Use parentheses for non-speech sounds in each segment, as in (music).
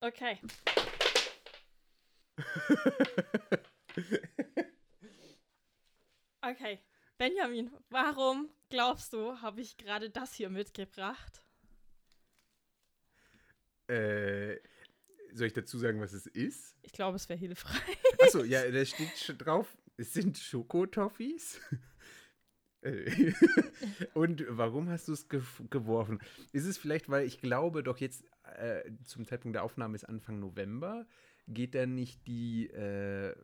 Okay. (laughs) Okay. Benjamin, warum glaubst du, habe ich gerade das hier mitgebracht? Äh, soll ich dazu sagen, was es ist? Ich glaube, es wäre hilfreich. Achso, ja, da steht schon drauf, es sind Schokotoffees. Äh, (laughs) Und warum hast du es ge geworfen? Ist es vielleicht, weil ich glaube, doch jetzt äh, zum Zeitpunkt der Aufnahme ist Anfang November, geht dann nicht die äh,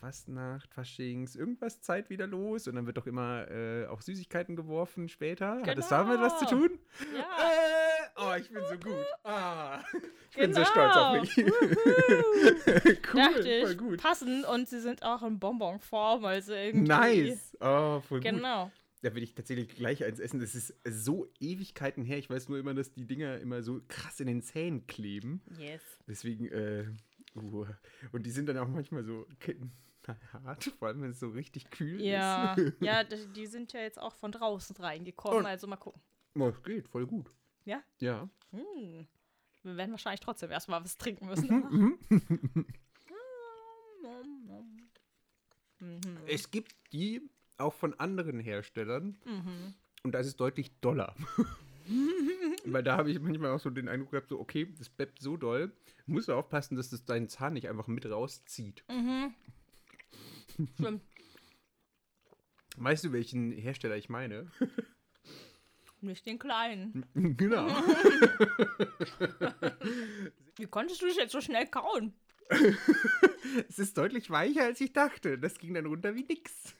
Fastnacht, Faschings, irgendwas Zeit wieder los und dann wird doch immer äh, auch Süßigkeiten geworfen später. Hat das damit was zu Genau. tun? Ja. Äh, oh, ich bin so gut. Ah, ich bin so Genau. stolz auf mich. (laughs) cool, Dachte voll ich, gut. passend und sie sind auch in Bonbonform, also irgendwie. Nice. Oh, voll gut. Genau. Da will ich tatsächlich gleich eins essen. Das ist so Ewigkeiten her. Ich weiß nur immer, dass die Dinger immer so krass in den Zähnen kleben. Yes. Deswegen, äh, uh. und die sind dann auch manchmal so (laughs) hart, vor allem wenn es so richtig kühl Ja, ist. ja, (laughs) d- die sind ja jetzt auch von draußen reingekommen, Und- also mal gucken. Oh, es geht, voll gut. Ja? Ja. Hm. Wir werden wahrscheinlich trotzdem erstmal was trinken müssen. Mhm. Mhm. (laughs) Es gibt die auch von anderen Herstellern Mhm. und das ist deutlich doller. (laughs) Weil da habe ich manchmal auch so den Eindruck gehabt, so, okay, das bleibt so doll, musst du aufpassen, dass das deinen Zahn nicht einfach mit rauszieht. Mhm. Stimmt. (laughs) Weißt du, welchen Hersteller ich meine? (laughs) Nicht den kleinen. genau. Wie konntest du das jetzt so schnell kauen? es ist deutlich weicher, als ich dachte. Das ging dann runter wie nix.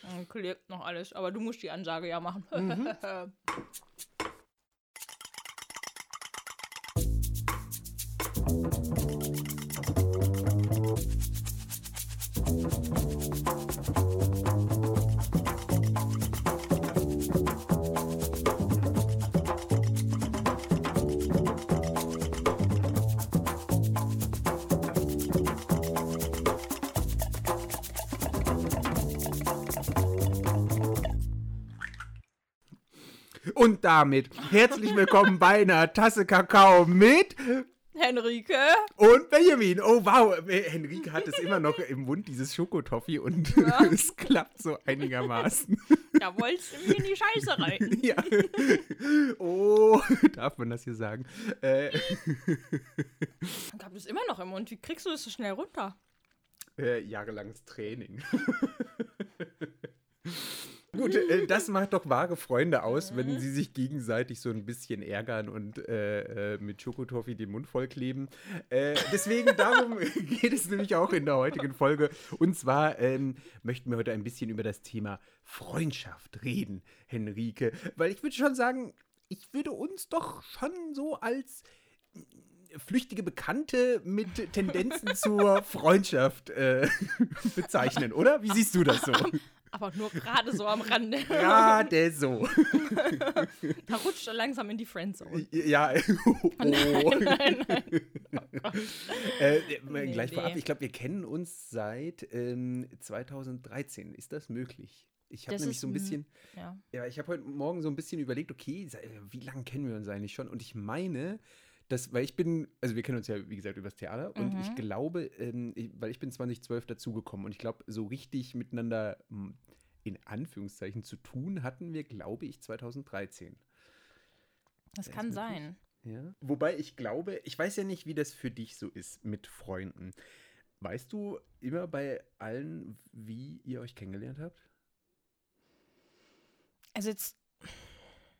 Hm, Klebt noch alles, aber du musst die Ansage ja machen. Mhm. (laughs) Und damit herzlich willkommen bei einer Tasse Kakao mit Henrike? und Benjamin. Oh wow, Henrike hat es immer noch im Mund, dieses Schokotoffee, und (laughs) es klappt so einigermaßen. Da wolltest du mir in die Scheiße rein. (laughs) ja. Oh, darf man das hier sagen? Äh, Ich hab das immer noch im Mund. Wie kriegst du das so schnell runter? äh, jahrelanges Training. (laughs) Gut, äh, das macht doch wahre Freunde aus, wenn sie sich gegenseitig so ein bisschen ärgern und äh, äh, mit Schokotoffee den Mund vollkleben. Äh, deswegen, darum (laughs) geht es nämlich auch in der heutigen Folge. Und zwar ähm, möchten wir heute ein bisschen über das Thema Freundschaft reden, Henrike. Weil ich würde schon sagen, ich würde uns doch schon so als flüchtige Bekannte mit Tendenzen zur (laughs) Freundschaft äh, (laughs) bezeichnen, oder? Wie siehst du das so? (laughs) Aber nur gerade so am Rande. Gerade so. Da rutscht er langsam in die Friendzone. Ja, oh. Nein, nein. Äh, Nee, gleich nee. vorab, ich glaube, wir kennen uns seit ähm, 2013. Ist das möglich? Ich habe nämlich so ein bisschen, Ja. ja, ich habe heute Morgen so ein bisschen überlegt, okay, wie lange kennen wir uns eigentlich schon? Und ich meine, dass, weil ich bin, also wir kennen uns ja, wie gesagt, übers Theater und ich Mhm. glaube, ähm, ich, weil ich bin 2012 dazugekommen und ich glaube, so richtig miteinander in Anführungszeichen zu tun hatten wir, glaube ich, 2013. Das Ja, kann sein. Ja. Wobei ich glaube, ich weiß ja nicht, wie das für dich so ist mit Freunden. Weißt du immer bei allen, wie ihr euch kennengelernt habt? Also jetzt,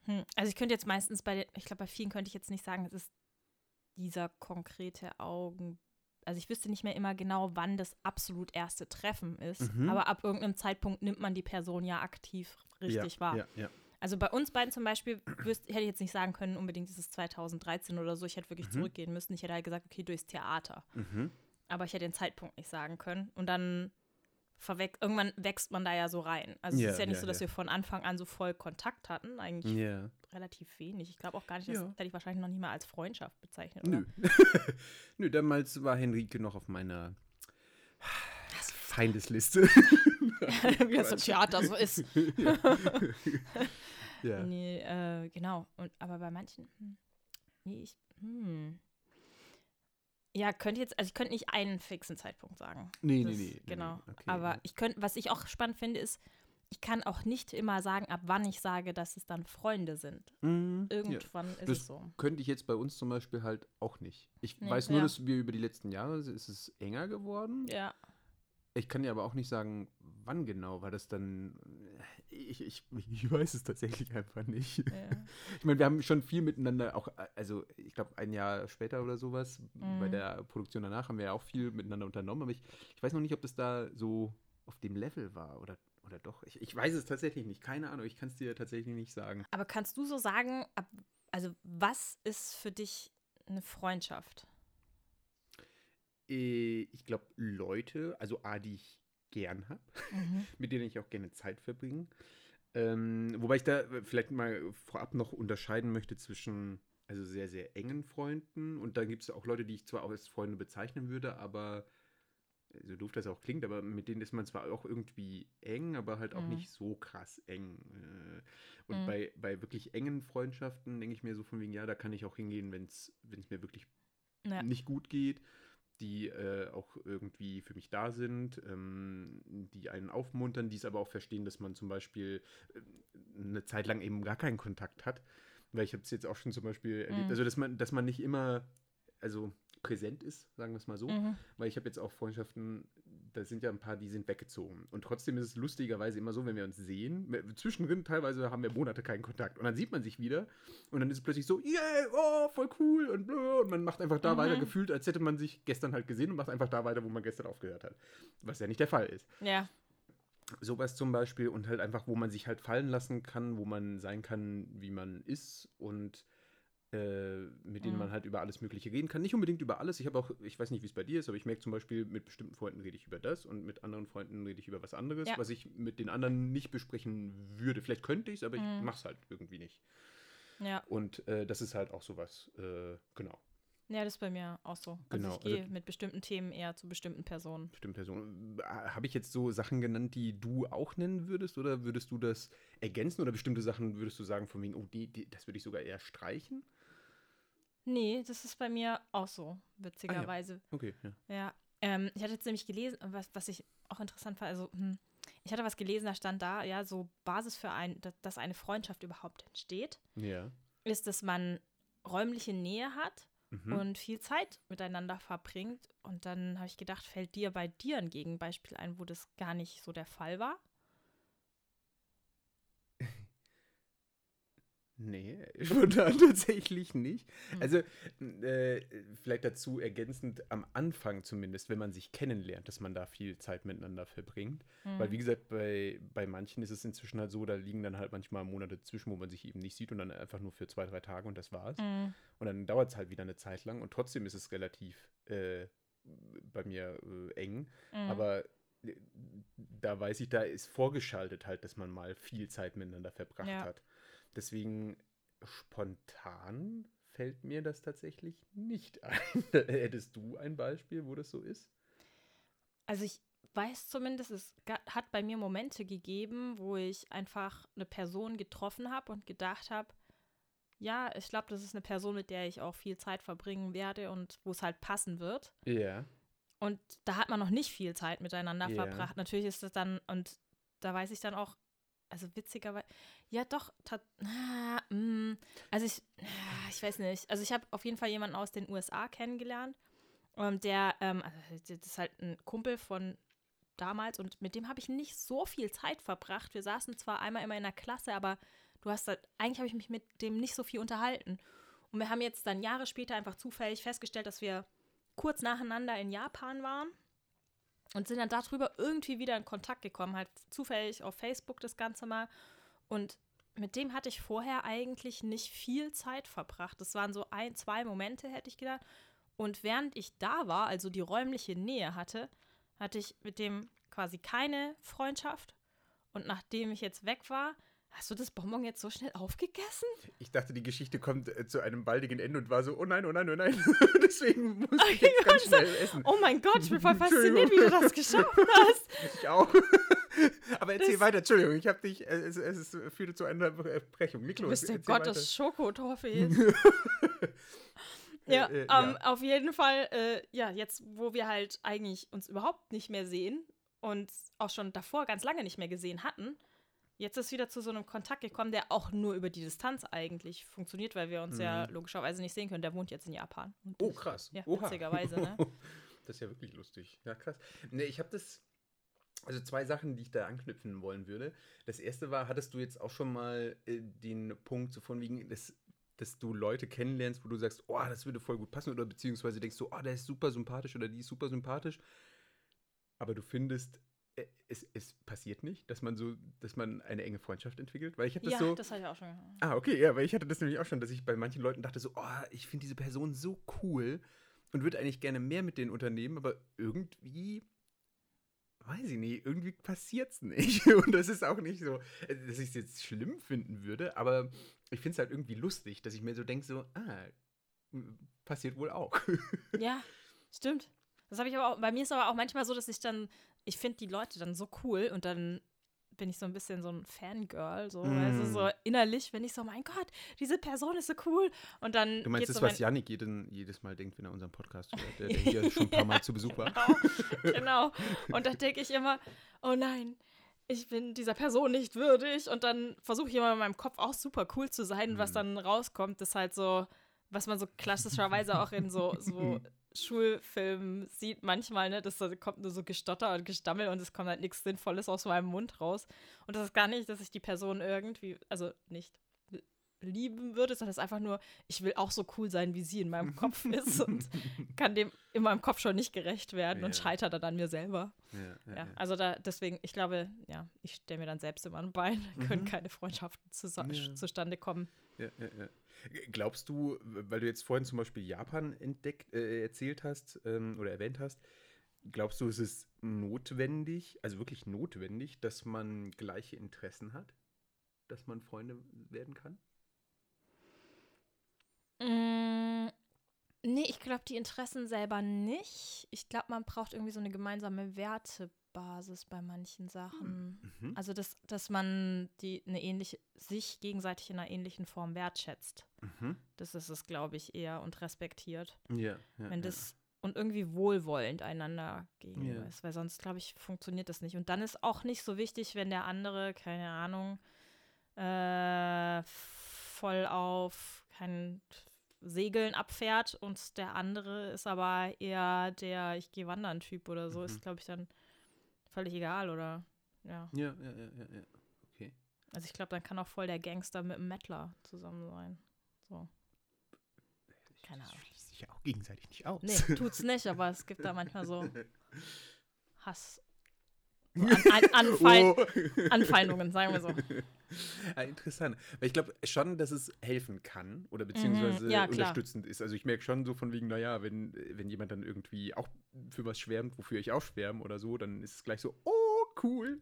hm, also ich könnte jetzt meistens bei, ich glaube bei vielen könnte ich jetzt nicht sagen, es ist dieser konkrete Augen, also ich wüsste nicht mehr immer genau, wann das absolut erste Treffen ist, Mhm. aber ab irgendeinem Zeitpunkt nimmt man die Person ja aktiv richtig ja, wahr. Ja, ja. Also bei uns beiden zum Beispiel wüsste, hätte ich jetzt nicht sagen können, unbedingt ist es 2013 oder so, ich hätte wirklich Mhm. zurückgehen müssen, ich hätte halt gesagt, okay, durchs Theater. Mhm. Aber ich hätte den Zeitpunkt nicht sagen können. Und dann irgendwann wächst man da ja so rein. Also es ist ja nicht so, dass wir von Anfang an so voll Kontakt hatten. Eigentlich Ja. Relativ wenig. Ich glaube auch gar nicht, das Ja. hätte ich wahrscheinlich noch nicht mal als Freundschaft bezeichnet. Nö. Oder? (laughs) Nö, damals war Henrike noch auf meiner Feindesliste. (laughs) Wie das im Theater so ist. (laughs) ja. Nee, äh, genau. Und, aber bei manchen, hm, nee, ich, hm. Ja, könnte jetzt, also ich könnte nicht einen fixen Zeitpunkt sagen. Nee, Das- nee, nee. Genau. Nee, okay. Aber ich könnte, was ich auch spannend finde, ist, ich kann auch nicht immer sagen, ab wann ich sage, dass es dann Freunde sind. Mhm, ja. Irgendwann ist Das es so. könnte ich jetzt bei uns zum Beispiel halt auch nicht. Ich Nee, weiß nur, ja. dass wir über die letzten Jahre ist es enger geworden. Ja. Ich kann dir aber auch nicht sagen, wann genau, weil das dann. Ich, ich, ich weiß es tatsächlich einfach nicht. ja. (laughs) Ich meine, wir haben schon viel miteinander, auch, also ich glaube, ein Jahr später oder sowas, bei Mhm. der Produktion danach haben wir ja auch viel miteinander unternommen, aber ich, ich weiß noch nicht, ob das da so auf dem Level war oder, oder doch. Ich, ich weiß es tatsächlich nicht, keine Ahnung, ich kann es dir tatsächlich nicht sagen. Aber kannst du so sagen, ab, also was ist für dich eine Freundschaft? Äh, Ich glaube, Leute, also A, die ich gern habe, (laughs) mit denen ich auch gerne Zeit verbringe. Ähm, wobei ich da äh, vielleicht mal vorab noch unterscheiden möchte zwischen also sehr, sehr engen Freunden und dann gibt es auch Leute, die ich zwar auch als Freunde bezeichnen würde, aber so doof das auch klingt, aber mit denen ist man zwar auch irgendwie eng, aber halt auch Mhm. nicht so krass eng. Äh, Und Mhm. bei, bei wirklich engen Freundschaften denke ich mir so von wegen, ja, da kann ich auch hingehen, wenn es mir wirklich Ja. nicht gut geht, die äh, auch irgendwie für mich da sind, ähm, die einen aufmuntern, die es aber auch verstehen, dass man zum Beispiel äh, eine Zeit lang eben gar keinen Kontakt hat. Weil ich habe es jetzt auch schon zum Beispiel erlebt, Mhm. also dass man, dass man nicht immer, also präsent ist, sagen wir es mal so. Mhm. Weil ich habe jetzt auch Freundschaften, da sind ja ein paar, die sind weggezogen. Und trotzdem ist es lustigerweise immer so, wenn wir uns sehen, zwischendrin teilweise haben wir Monate keinen Kontakt. Und dann sieht man sich wieder und dann ist es plötzlich so, yeah, oh, voll cool und blö. Und man macht einfach da Mhm. weiter gefühlt, als hätte man sich gestern halt gesehen und macht einfach da weiter, wo man gestern aufgehört hat. Was ja nicht der Fall ist. Ja. Sowas zum Beispiel und halt einfach, wo man sich halt fallen lassen kann, wo man sein kann, wie man ist und mit denen Mhm. man halt über alles Mögliche reden kann. Nicht unbedingt über alles. Ich habe auch, ich weiß nicht, wie es bei dir ist, aber ich merke zum Beispiel, mit bestimmten Freunden rede ich über das und mit anderen Freunden rede ich über was anderes, Ja. was ich mit den anderen nicht besprechen würde. Vielleicht könnte ich es, aber ich Mhm. mache es halt irgendwie nicht. Ja. Und äh, das ist halt auch sowas, äh, genau. Ja, das ist bei mir auch so. Genau, Also ich also- gehe mit bestimmten Themen eher zu bestimmten Personen. Bestimmte Personen. Äh, Habe ich jetzt so Sachen genannt, die du auch nennen würdest? Oder würdest du das ergänzen? Oder bestimmte Sachen würdest du sagen, von wegen, oh, die, die, das würde ich sogar eher streichen? Nee, das ist bei mir auch so, witzigerweise. Okay, ja. Ja, ähm, ich hatte jetzt nämlich gelesen, was, was ich auch interessant fand, also hm, ich hatte was gelesen, da stand da, ja, so Basis für ein, dass, dass eine Freundschaft überhaupt entsteht, Ja. ist, dass man räumliche Nähe hat Mhm. und viel Zeit miteinander verbringt. Und dann habe ich gedacht, fällt dir bei dir ein Gegenbeispiel ein, wo das gar nicht so der Fall war? Nee, (laughs) spontan (laughs) tatsächlich nicht. Hm. Also, äh, vielleicht dazu ergänzend am Anfang zumindest, wenn man sich kennenlernt, dass man da viel Zeit miteinander verbringt. Weil, wie gesagt, bei, bei manchen ist es inzwischen halt so, da liegen dann halt manchmal Monate zwischen, wo man sich eben nicht sieht und dann einfach nur für zwei, drei Tage und das war's. Mhm. Und dann dauert es halt wieder eine Zeit lang und trotzdem ist es relativ äh, bei mir äh, eng. Mhm. Aber äh, da weiß ich, da ist vorgeschaltet halt, dass man mal viel Zeit miteinander verbracht Ja. hat. Deswegen spontan fällt mir das tatsächlich nicht ein. (laughs) Hättest du ein Beispiel, wo das so ist? Also ich weiß zumindest, es hat bei mir Momente gegeben, wo ich einfach eine Person getroffen habe und gedacht habe, ja, ich glaube, das ist eine Person, mit der ich auch viel Zeit verbringen werde und wo es halt passen wird. Ja. Und da hat man noch nicht viel Zeit miteinander Ja. verbracht. Natürlich ist das dann, und da weiß ich dann auch, also witzigerweise, ja doch, ah, mm, also ich, ah, ich weiß nicht, also ich habe auf jeden Fall jemanden aus den USA kennengelernt, ähm, der, ähm, also das ist halt ein Kumpel von damals und mit dem habe ich nicht so viel Zeit verbracht. Wir saßen zwar einmal immer in der Klasse, aber du hast halt, eigentlich habe ich mich mit dem nicht so viel unterhalten. Und wir haben jetzt dann Jahre später einfach zufällig festgestellt, dass wir kurz nacheinander in Japan waren und sind dann darüber irgendwie wieder in Kontakt gekommen, halt zufällig auf Facebook das Ganze mal. Und mit dem hatte ich vorher eigentlich nicht viel Zeit verbracht. Das waren so ein, zwei Momente, hätte ich gedacht. Und während ich da war, also die räumliche Nähe hatte, hatte ich mit dem quasi keine Freundschaft. Und nachdem ich jetzt weg war, hast du das Bonbon jetzt so schnell aufgegessen? Ich dachte, die Geschichte kommt äh, zu einem baldigen Ende und war so, oh nein, oh nein, oh nein. (laughs) Deswegen muss ich jetzt (laughs) ganz schnell essen. Oh mein Gott, ich bin voll (laughs) fasziniert, wie du das geschafft hast. Ich auch. Aber erzähl Das- weiter, Entschuldigung, ich habe dich, äh, es, es ist, führte zu einer Brechung. Leg Du bist der Gott des Schokotoffees. Ja, äh, ja. Ähm, auf jeden Fall, äh, ja, jetzt, wo wir halt eigentlich uns überhaupt nicht mehr sehen und auch schon davor ganz lange nicht mehr gesehen hatten, jetzt ist wieder zu so einem Kontakt gekommen, der auch nur über die Distanz eigentlich funktioniert, weil wir uns mhm. ja logischerweise nicht sehen können. Der wohnt jetzt in Japan. oh, krass. Ja, Oha. witzigerweise, ne? (laughs) Das ist ja wirklich lustig. Ja, krass. Nee, ich habe das. Also zwei Sachen, die ich da anknüpfen wollen würde. Das erste war, hattest du jetzt auch schon mal äh, den Punkt so von wegen, das dass du Leute kennenlernst, wo du sagst, oh, das würde voll gut passen, oder beziehungsweise denkst du, oh, der ist super sympathisch oder die ist super sympathisch, aber du findest, es, es passiert nicht, dass man so, dass man eine enge Freundschaft entwickelt, weil ich habe das ja, so. das hatte ich auch schon. Ah, okay, ja, weil ich hatte das nämlich auch schon, dass ich bei manchen Leuten dachte so, oh, ich finde diese Person so cool und würde eigentlich gerne mehr mit denen unternehmen, aber irgendwie weiß ich nicht, irgendwie passiert es nicht. (laughs) Und das ist auch nicht so, dass ich es jetzt schlimm finden würde, aber ich finde es halt irgendwie lustig, dass ich mir so denke, so, ah, passiert wohl auch. (laughs) Ja, stimmt. Das habe ich aber auch, bei mir ist aber auch manchmal so, dass ich dann, ich finde die Leute dann so cool und dann bin ich so ein bisschen so ein Fangirl, so, mm. also so innerlich, wenn ich so, mein Gott, diese Person ist so cool. Und dann. Du meinst das, so was Janik jeden, jedes Mal denkt, wenn er unseren Podcast hört, der, der hier schon ein paar Mal zu Besuch war. Genau. genau. Und da denke ich immer, oh nein, ich bin dieser Person nicht würdig. Und dann versuche ich immer in meinem Kopf auch super cool zu sein. Mm. Was dann rauskommt, ist halt so, was man so klassischerweise auch in so, so (laughs) Schulfilmen sieht manchmal, ne, dass da kommt nur so Gestotter und Gestammel und es kommt halt nichts Sinnvolles aus meinem Mund raus. Und das ist gar nicht, dass ich die Person irgendwie, also nicht lieben würde, sondern es ist einfach nur, ich will auch so cool sein, wie sie in meinem (laughs) Kopf ist und kann dem in meinem Kopf schon nicht gerecht werden ja. und scheitert dann an mir selber. Ja, ja, also da, deswegen, ich glaube, ja, ich stelle mir dann selbst immer ein Bein, (laughs) können mhm. keine Freundschaften zu, zustande kommen. Ja, ja, ja. Glaubst du, weil du jetzt vorhin zum Beispiel Japan entdeckt, äh, erzählt hast ähm, oder erwähnt hast, glaubst du, ist es notwendig, also wirklich notwendig, dass man gleiche Interessen hat? Dass man Freunde werden kann? Mm, nee, ich glaube, die Interessen selber nicht. Ich glaube, man braucht irgendwie so eine gemeinsame Werte Basis bei manchen Sachen. Mhm. Also, dass, dass man die eine ähnliche, sich gegenseitig in einer ähnlichen Form wertschätzt. Mhm. Das ist es, glaube ich, eher und respektiert. Ja. ja Wenn das ja. und irgendwie wohlwollend einander gegenüber ja. ist, weil sonst, glaube ich, funktioniert das nicht. Und dann ist auch nicht so wichtig, wenn der andere, keine Ahnung, äh, voll auf kein Segeln abfährt und der andere ist aber eher der Ich gehe wandern Typ oder so, mhm. ist, glaube ich, dann völlig egal, oder? Ja. Ja, ja, ja, ja, ja. Okay. Also ich glaube, dann kann auch voll der Gangster mit dem Mettler zusammen sein. So. Keine Ahnung. Das schließt sich ja auch gegenseitig nicht aus. Nee, tut's nicht, aber es gibt da manchmal so (laughs) Hass. So an, an, Anfeind, oh. Anfeindungen, sagen wir so. (laughs) Ja, interessant. Weil ich glaube schon, dass es helfen kann oder beziehungsweise mhm, ja, unterstützend ist. Also ich merke schon so von wegen, naja, wenn, wenn jemand dann irgendwie auch für was schwärmt, wofür ich auch schwärme oder so, dann ist es gleich so, oh, cool.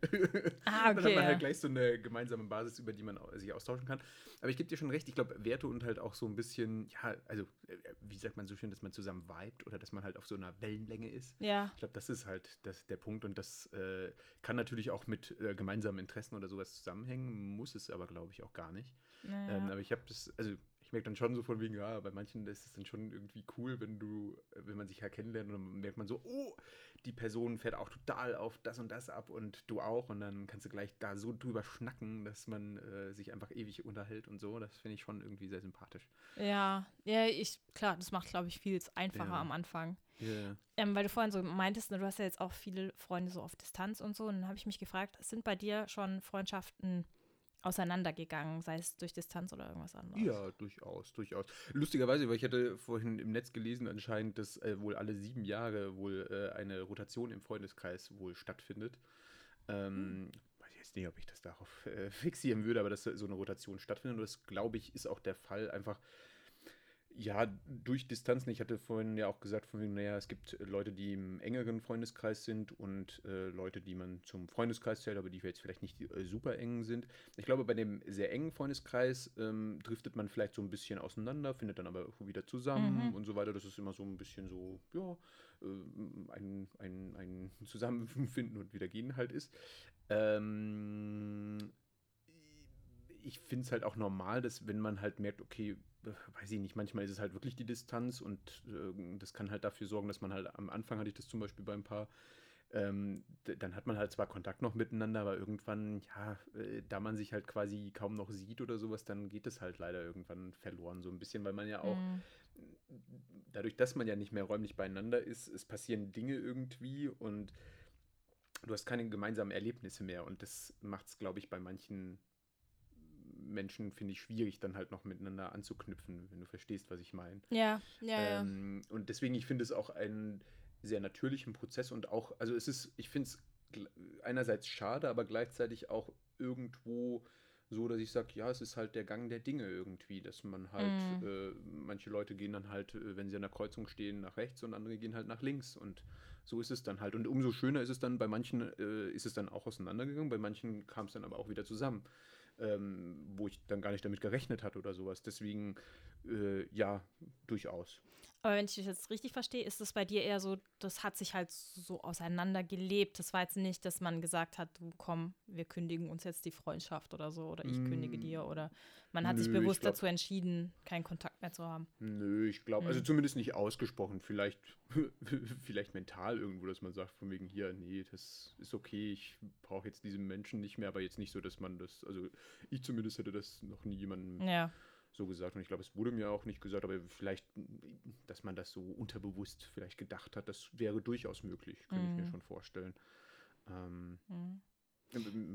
Ah, okay, (laughs) dann hat man halt gleich so eine gemeinsame Basis, über die man sich austauschen kann. Aber ich gebe dir schon recht, ich glaube, Werte und halt auch so ein bisschen, ja, also, äh, wie sagt man so schön, dass man zusammen vibet oder dass man halt auf so einer Wellenlänge ist. Ja. Ich glaube, das ist halt das, der Punkt und das äh, kann natürlich auch mit äh, gemeinsamen Interessen oder sowas zusammenhängen, muss es aber, glaube ich, auch gar nicht. Naja. Ähm, aber ich habe das, also ich merke dann schon so von wegen, ja, bei manchen ist es dann schon irgendwie cool, wenn du, wenn man sich ja kennenlernt und dann merkt man so, oh, die Person fährt auch total auf das und das ab und du auch und dann kannst du gleich da so drüber schnacken, dass man äh, sich einfach ewig unterhält und so. Das finde ich schon irgendwie sehr sympathisch. Ja, ja, ich, klar, das macht, glaube ich, viel einfacher ja. am Anfang. Yeah. Ähm, weil du vorhin so meintest, ne, du hast ja jetzt auch viele Freunde so auf Distanz und so. Und dann habe ich mich gefragt, sind bei dir schon Freundschaften auseinandergegangen, sei es durch Distanz oder irgendwas anderes. Ja, durchaus, durchaus. Lustigerweise, weil ich hatte vorhin im Netz gelesen anscheinend, dass äh, wohl alle sieben Jahre wohl äh, eine Rotation im Freundeskreis wohl stattfindet. Ähm, hm. Weiß ich jetzt nicht, ob ich das darauf äh, fixieren würde, aber dass so eine Rotation stattfindet. Und das, glaube ich, ist auch der Fall, einfach ja, durch Distanzen. Ich hatte vorhin ja auch gesagt, von wegen, naja, es gibt Leute, die im engeren Freundeskreis sind und äh, Leute, die man zum Freundeskreis zählt, aber die jetzt vielleicht nicht äh, super eng sind. Ich glaube, bei dem sehr engen Freundeskreis ähm, driftet man vielleicht so ein bisschen auseinander, findet dann aber wieder zusammen mhm. und so weiter. Das ist immer so ein bisschen so, ja, äh, ein, ein, ein (laughs) Zusammenfinden und wieder gehen halt ist. Ähm, ich finde es halt auch normal, dass wenn man halt merkt, okay, weiß ich nicht, manchmal ist es halt wirklich die Distanz und äh, das kann halt dafür sorgen, dass man halt am Anfang hatte ich das zum Beispiel bei ein paar, ähm, dann hat man halt zwar Kontakt noch miteinander, aber irgendwann, ja, äh, da man sich halt quasi kaum noch sieht oder sowas, dann geht es halt leider irgendwann verloren, so ein bisschen, weil man ja auch, mhm. dadurch, dass man ja nicht mehr räumlich beieinander ist, es passieren Dinge irgendwie und du hast keine gemeinsamen Erlebnisse mehr und das macht es, glaube ich, bei manchen Menschen, finde ich, schwierig, dann halt noch miteinander anzuknüpfen, wenn du verstehst, was ich meine. Ja, ja, ähm, ja. Und deswegen, ich finde es auch einen sehr natürlichen Prozess und auch, also es ist, ich finde es einerseits schade, aber gleichzeitig auch irgendwo so, dass ich sage, ja, es ist halt der Gang der Dinge irgendwie, dass man halt, mm. äh, manche Leute gehen dann halt, äh, wenn sie an der Kreuzung stehen, nach rechts und andere gehen halt nach links und so ist es dann halt. Und umso schöner ist es dann, bei manchen äh, ist es dann auch auseinandergegangen, bei manchen kam es dann aber auch wieder zusammen ähm, wo ich dann gar nicht damit gerechnet hatte oder sowas. Deswegen, äh, ja, durchaus. Aber wenn ich das jetzt richtig verstehe, ist es bei dir eher so, das hat sich halt so auseinandergelebt. Das war jetzt nicht, dass man gesagt hat, du komm, wir kündigen uns jetzt die Freundschaft oder so, oder ich mm. kündige dir, oder man hat Nö, sich bewusst glaub, dazu entschieden, keinen Kontakt mehr zu haben. Nö, ich glaube, also mhm. also zumindest nicht ausgesprochen. Vielleicht, (laughs) vielleicht mental irgendwo, dass man sagt, von wegen hier, nee, das ist okay, ich brauche jetzt diesen Menschen nicht mehr, aber jetzt nicht so, dass man das, also ich zumindest hätte das noch nie jemandem. Ja so gesagt. Und ich glaube, es wurde mir auch nicht gesagt, aber vielleicht, dass man das so unterbewusst vielleicht gedacht hat, das wäre durchaus möglich, könnte mhm. ich mir mhm. schon vorstellen. Ähm, mhm.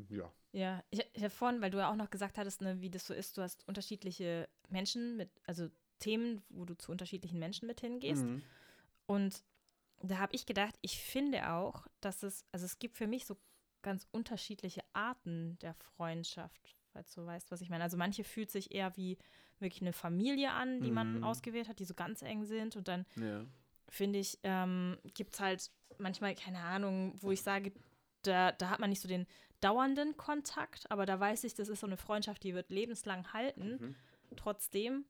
Ja. Ja, ich, ich habe vorhin, weil du ja auch noch gesagt hattest, ne, wie das so ist, du hast unterschiedliche Menschen mit, also Themen, wo du zu unterschiedlichen Menschen mit hingehst. Mhm. Und da habe ich gedacht, ich finde auch, dass es, also es gibt für mich so ganz unterschiedliche Arten der Freundschaft, falls du weißt, was ich meine. Also manche fühlt sich eher wie wirklich eine Familie an, die mhm. man ausgewählt hat, die so ganz eng sind. Und dann ja. finde ich, ähm, gibt es halt manchmal, keine Ahnung, wo ich sage, da, da hat man nicht so den dauernden Kontakt, aber da weiß ich, das ist so eine Freundschaft, die wird lebenslang halten, mhm. trotzdem.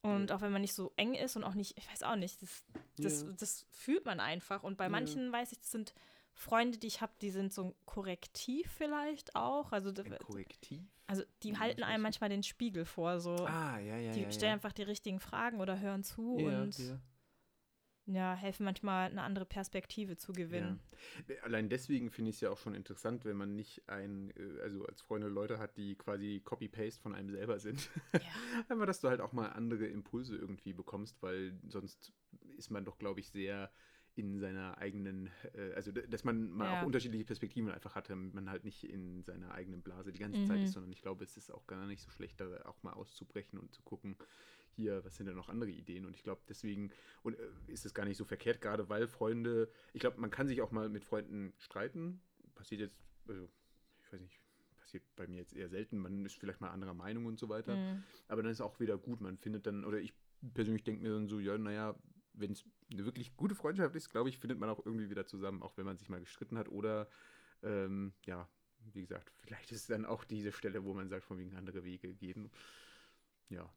Und auch wenn man nicht so eng ist und auch nicht, ich weiß auch nicht, das, das, ja. das fühlt man einfach. Und bei manchen ja. weiß ich, das sind Freunde, die ich habe, die sind so ein Korrektiv vielleicht auch. Also, ein Korrektiv? Also die ja, halten einem manchmal den Spiegel vor. So. Ah, ja, ja. Die ja, stellen ja. einfach die richtigen Fragen oder hören zu und ja. helfen manchmal eine andere Perspektive zu gewinnen. Allein deswegen finde ich es ja auch schon interessant, wenn man nicht ein, äh, also als Freunde Leute hat, die quasi Copy-Paste von einem selber sind. Ja. (laughs) Einfach, dass du halt auch mal andere Impulse irgendwie bekommst, weil sonst ist man doch, glaube ich, sehr in seiner eigenen, äh, also dass man mal ja. auch unterschiedliche Perspektiven einfach hatte, man halt nicht in seiner eigenen Blase die ganze mhm. Zeit ist, sondern ich glaube, es ist auch gar nicht so schlecht, da auch mal auszubrechen und zu gucken, hier, was sind denn noch andere Ideen? Und ich glaube, deswegen und, äh, ist es gar nicht so verkehrt, gerade weil Freunde, ich glaube, man kann sich auch mal mit Freunden streiten. Passiert jetzt, also, ich weiß nicht, passiert bei mir jetzt eher selten. Man ist vielleicht mal anderer Meinung und so weiter. Mhm. Aber dann ist auch wieder gut. Man findet dann, oder ich persönlich denke mir dann so, ja, naja, wenn es eine wirklich gute Freundschaft ist, glaube ich, findet man auch irgendwie wieder zusammen, auch wenn man sich mal gestritten hat. Oder ähm, ja, wie gesagt, vielleicht ist es dann auch diese Stelle, wo man sagt, von wegen andere Wege gehen. Ja.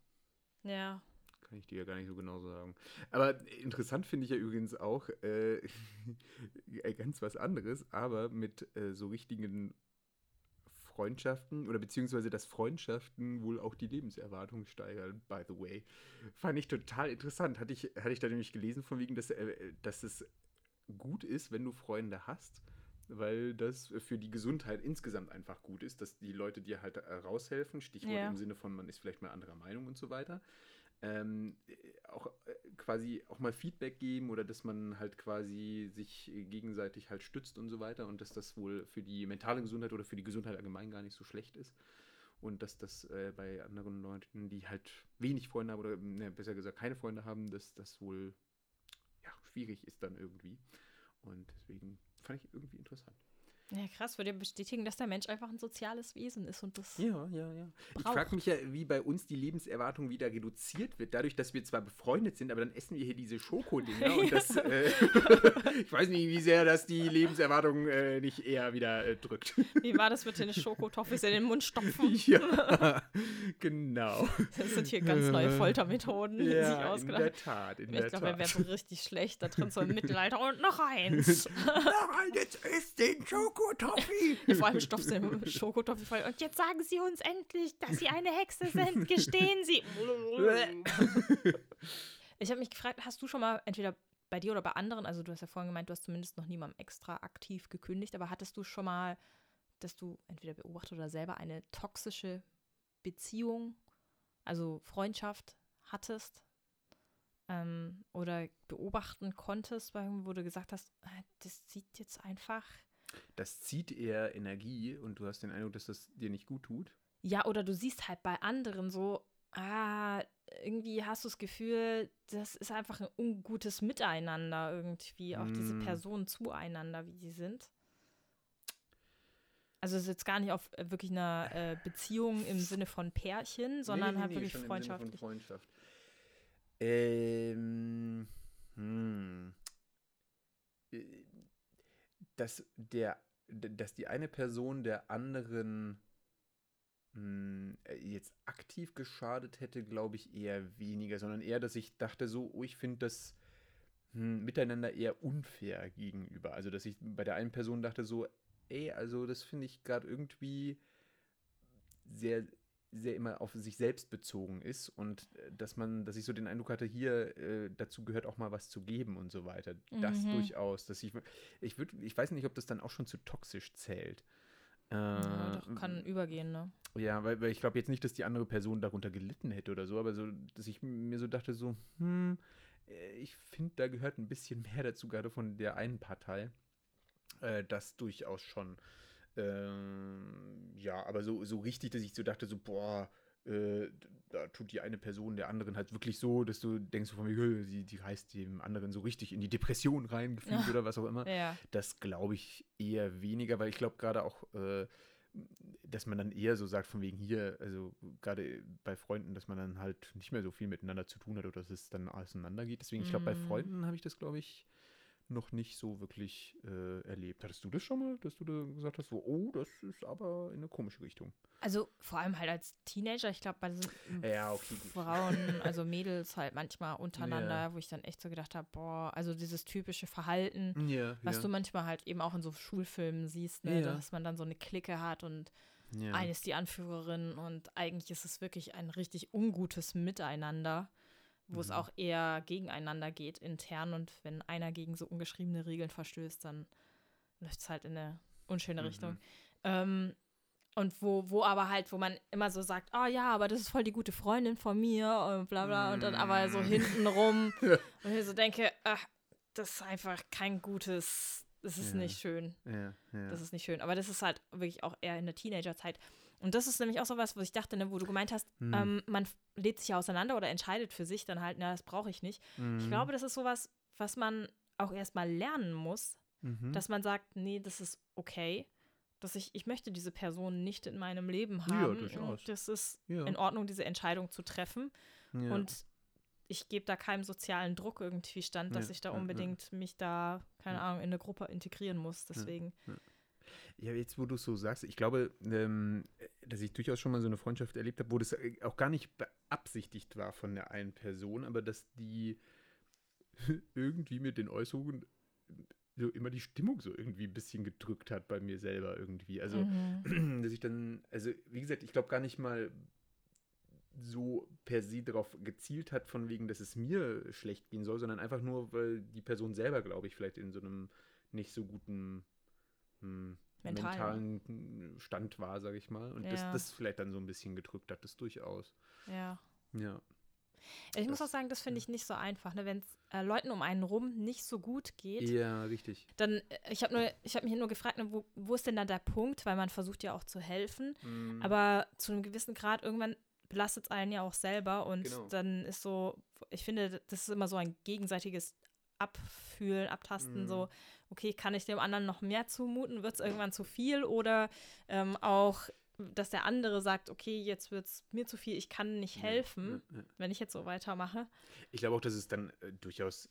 Ja. Kann ich dir ja gar nicht so genau sagen. Aber interessant finde ich ja übrigens auch äh, (laughs) ganz was anderes, aber mit äh, so richtigen Freundschaften oder beziehungsweise dass Freundschaften wohl auch die Lebenserwartung steigern, by the way. Fand ich total interessant. Hatte ich, hatte ich da nämlich gelesen von wegen, dass, äh, dass es gut ist, wenn du Freunde hast, weil das für die Gesundheit insgesamt einfach gut ist, dass die Leute dir halt äh, raushelfen. Stichwort ja. im Sinne von, man ist vielleicht mal anderer Meinung und so weiter ähm, auch äh, quasi auch mal Feedback geben oder dass man halt quasi sich gegenseitig halt stützt und so weiter und dass das wohl für die mentale Gesundheit oder für die Gesundheit allgemein gar nicht so schlecht ist. Und dass das äh, bei anderen Leuten, die halt wenig Freunde haben oder ne, besser gesagt keine Freunde haben, dass das wohl ja, schwierig ist dann irgendwie. Und deswegen fand ich irgendwie interessant. Ja, krass, würde ja bestätigen, dass der Mensch einfach ein soziales Wesen ist und das. Ja, ja, ja. Braucht. Ich frage mich ja, wie bei uns die Lebenserwartung wieder reduziert wird, dadurch, dass wir zwar befreundet sind, aber dann essen wir hier diese Schokodinger (laughs) und das. Äh, (laughs) ich weiß nicht, wie sehr das die Lebenserwartung äh, nicht eher wieder äh, drückt. Wie war das mit den Schokotoffees in den Mund stopfen? (laughs) Ja, genau. Das sind hier ganz neue Foltermethoden, die ja, sich ausgedacht In der Tat, in ich der glaube, er wäre richtig schlecht da drin, so im Mittelalter und noch eins. noch eins, jetzt isst den Schoko Schokotoffee! (laughs) Vor allem stopfst du den Schokotoffee voll. Und jetzt sagen Sie uns endlich, dass Sie eine Hexe sind. Gestehen Sie. ich habe mich gefragt, hast du schon mal entweder bei dir oder bei anderen, also du hast ja vorhin gemeint, du hast zumindest noch niemandem extra aktiv gekündigt, aber hattest du schon mal, dass du entweder beobachtet oder selber eine toxische Beziehung, also Freundschaft hattest ähm, oder beobachten konntest, wo du gesagt hast, ah, das sieht jetzt einfach. Das zieht eher Energie und du hast den Eindruck, dass das dir nicht gut tut. Ja, oder du siehst halt bei anderen so, ah, irgendwie hast du das Gefühl, das ist einfach ein ungutes Miteinander irgendwie, auch mm. diese Personen zueinander, wie sie sind. Also es ist jetzt gar nicht auf äh, wirklich einer äh, Beziehung im (laughs) Sinne von Pärchen, sondern nee, nee, nee, halt wirklich freundschaftlich. Freundschaft. Ähm, hm. Dass der, dass die eine Person der anderen hm, äh, jetzt aktiv geschadet hätte, glaube ich eher weniger, sondern eher, dass ich dachte so, oh, ich finde das hm, miteinander eher unfair gegenüber. Also, dass ich bei der einen Person dachte so, ey, also das finde ich gerade irgendwie sehr, sehr immer auf sich selbst bezogen ist und äh, dass man, dass ich so den Eindruck hatte, hier äh, dazu gehört auch mal was zu geben und so weiter. Das mhm. durchaus. Dass ich, ich würde, ich weiß nicht, ob das dann auch schon zu toxisch zählt. Äh, ja, doch, kann übergehen, ne? Ja, weil, weil ich glaube jetzt nicht, dass die andere Person darunter gelitten hätte oder so, aber so, dass ich mir so dachte, so, hm, äh, ich finde, da gehört ein bisschen (laughs) mehr dazu, gerade von der einen Partei. Äh, das durchaus schon. Ähm, ja, aber so, so richtig, dass ich so dachte, so, boah, äh, da tut die eine Person der anderen halt wirklich so, dass du denkst von mir, die, die heißt dem anderen so richtig in die Depression reingefühlt oder was auch immer. Ja. Das glaube ich eher weniger, weil ich glaube gerade auch, äh, dass man dann eher so sagt, von wegen hier, also gerade bei Freunden, dass man dann halt nicht mehr so viel miteinander zu tun hat oder dass es dann auseinandergeht. Deswegen, ich glaube, bei mhm. Freunden habe ich das, glaube ich, noch nicht so wirklich äh, erlebt. Hattest du das schon mal, dass du da gesagt hast, so, oh, das ist aber in eine komische Richtung? Also vor allem halt als Teenager, ich glaube, bei diesen ja, okay, Frauen, also Mädels halt manchmal untereinander, ja. wo ich dann echt so gedacht habe, boah, also dieses typische Verhalten, ja, was du manchmal halt eben auch in so Schulfilmen siehst, ne, dass man dann so eine Clique hat und eine ist die Anführerin und eigentlich ist es wirklich ein richtig ungutes Miteinander wo mhm. es auch eher gegeneinander geht intern und wenn einer gegen so ungeschriebene Regeln verstößt, dann läuft es halt in eine unschöne mhm. Richtung. Ähm, und wo, wo aber halt, wo man immer so sagt, oh ja, aber das ist voll die gute Freundin von mir und bla bla, und dann aber so mhm. hintenrum (laughs) und ich so denke, ach, das ist einfach kein gutes, das ist ja. nicht schön. Ja, ja. Das ist nicht schön. Aber das ist halt wirklich auch eher in der Teenagerzeit. Und das ist nämlich auch so was, wo ich dachte, ne, wo du gemeint hast, hm. ähm, man lädt sich auseinander oder entscheidet für sich dann halt, na, das brauche ich nicht. Mhm. Ich glaube, das ist sowas, was man auch erstmal lernen muss, mhm. dass man sagt, nee, das ist okay, dass ich, ich möchte diese Person nicht in meinem Leben haben. Ja, und das ist ja. in Ordnung, diese Entscheidung zu treffen. Ja. Und ich gebe da keinem sozialen Druck irgendwie stand, dass ich da unbedingt mich da, keine Ahnung, in eine Gruppe integrieren muss. Deswegen. Ja, jetzt wo du es so sagst, ich glaube, ähm, dass ich durchaus schon mal so eine Freundschaft erlebt habe, wo das äh, auch gar nicht beabsichtigt war von der einen Person, aber dass die (laughs) irgendwie mit den Äußerungen so immer die Stimmung so irgendwie ein bisschen gedrückt hat bei mir selber irgendwie. Also, mhm. (clears throat) dass ich dann, also wie gesagt, ich glaube gar nicht mal so per se darauf gezielt hat, von wegen, dass es mir schlecht gehen soll, sondern einfach nur, weil die Person selber, glaube ich, vielleicht in so einem nicht so guten hm, Mental. mentalen Stand war, sage ich mal. Und ja. das, das vielleicht dann so ein bisschen gedrückt hat, das durchaus. Ja. Ja. Ich das, muss auch sagen, das finde ich nicht so einfach, ne? wenn es äh, Leuten um einen rum nicht so gut geht. Ja, richtig. Dann, äh, ich habe hab mich nur gefragt, ne, wo, wo ist denn da der Punkt, weil man versucht ja auch zu helfen, mhm. aber zu einem gewissen Grad irgendwann belastet es einen ja auch selber und genau. dann ist so, ich finde, das ist immer so ein gegenseitiges Abfühlen, Abtasten, mhm. so, okay, kann ich dem anderen noch mehr zumuten? Wird es irgendwann zu viel? Oder ähm, auch, dass der andere sagt, okay, jetzt wird es mir zu viel, ich kann nicht helfen, ja, ja, ja. wenn ich jetzt so weitermache. Ich glaube auch, dass es dann äh, durchaus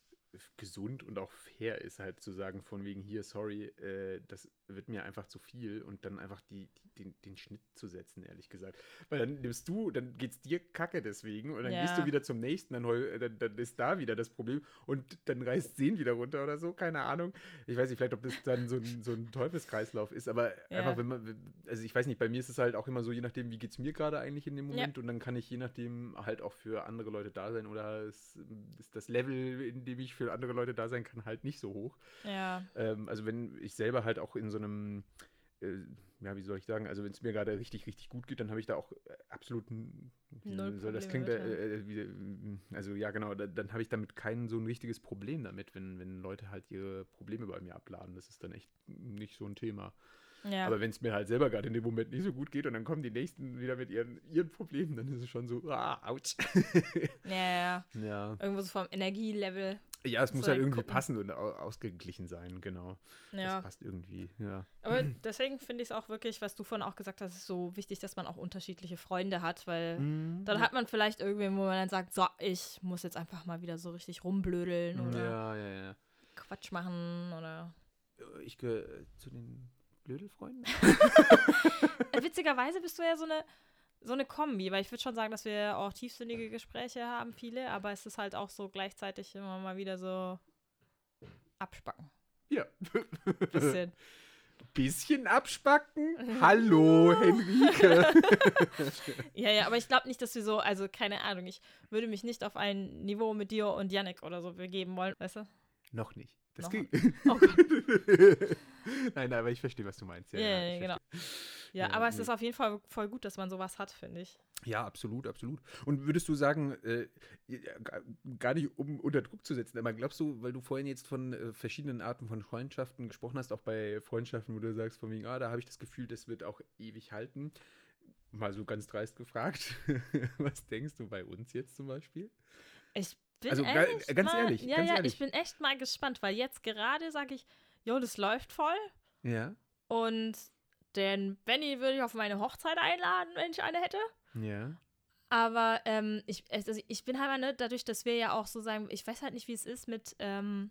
gesund und auch fair ist, halt zu sagen, von wegen hier, sorry, äh, das wird mir einfach zu viel und dann einfach die, die, den, den Schnitt zu setzen, ehrlich gesagt. Weil dann nimmst du, dann geht es dir kacke deswegen und dann Ja. gehst du wieder zum nächsten, dann, dann, dann ist da wieder das Problem und dann reißt den wieder runter oder so, keine Ahnung. Ich weiß nicht, vielleicht, ob das dann so ein, so ein Teufelskreislauf ist, aber Ja. einfach, wenn man, also ich weiß nicht, bei mir ist es halt auch immer so, je nachdem, wie geht es mir gerade eigentlich in dem Moment und dann kann ich je nachdem halt auch für andere Leute da sein oder es ist das Level, in dem ich für andere Leute da sein kann, halt nicht so hoch. Ja. Ähm, also wenn ich selber halt auch in so einem, äh, ja, wie soll ich sagen, also wenn es mir gerade richtig, richtig gut geht, dann habe ich da auch äh, absolut, n- wie Null soll das klingt, äh, äh, wie, also ja genau, da, dann habe ich damit kein so ein richtiges Problem damit, wenn, wenn Leute halt ihre Probleme bei mir abladen. Das ist dann echt nicht so ein Thema. Ja. Aber wenn es mir halt selber gerade in dem Moment nicht so gut geht und dann kommen die Nächsten wieder mit ihren, ihren Problemen, dann ist es schon so, ah, ouch. ja, ja. ja. (laughs) Irgendwo so vom Energielevel. Ja, es muss halt irgendwie Gucken. passend und au- ausgeglichen sein, genau. Ja. Das passt irgendwie, ja. Aber deswegen finde ich es auch wirklich, was du vorhin auch gesagt hast, ist so wichtig, dass man auch unterschiedliche Freunde hat, weil Mhm. dann hat man vielleicht irgendwen, wo man dann sagt, so, ich muss jetzt einfach mal wieder so richtig rumblödeln oder Ja, ja. Quatsch machen oder. Ich gehöre äh, zu den Blödelfreunden. (laughs) Äh, Witzigerweise bist du ja so eine, so eine Kombi, weil ich würde schon sagen, dass wir auch tiefsinnige Gespräche haben, viele, aber es ist halt auch so gleichzeitig immer mal wieder so abspacken. Ja. Bisschen. (laughs) Bisschen abspacken. (laughs) Hallo, Henrike. (laughs) ja, ja, aber ich glaube nicht, dass wir so, also keine Ahnung, ich würde mich nicht auf ein Niveau mit dir und Yannick oder so begeben wollen, weißt du? Noch nicht. Das Noch- ging. Oh Gott. nein, aber ich verstehe, was du meinst. Ja, Ja, ja, genau. verstehe. Ja, Ja, aber es ist auf jeden Fall voll gut, dass man sowas hat, finde ich. Ja, absolut, absolut. Und würdest du sagen, äh, gar- nicht um unter Druck zu setzen, aber glaubst du, weil du vorhin jetzt von äh, verschiedenen Arten von Freundschaften gesprochen hast, auch bei Freundschaften, wo du sagst, von wegen, ah, da habe ich das Gefühl, das wird auch ewig halten. Mal so ganz dreist gefragt, (laughs) was denkst du bei uns jetzt zum Beispiel? Ich bin Also, echt ganz mal, ehrlich, Ja, ganz ja, ehrlich. ich bin echt mal gespannt, weil jetzt gerade sage ich, jo, das läuft voll. Ja. Und den Benny würde ich auf meine Hochzeit einladen, wenn ich eine hätte. Ja. Aber ähm, ich, also ich bin halt mal, ne, dadurch, dass wir ja auch so sagen, ich weiß halt nicht, wie es ist mit ähm,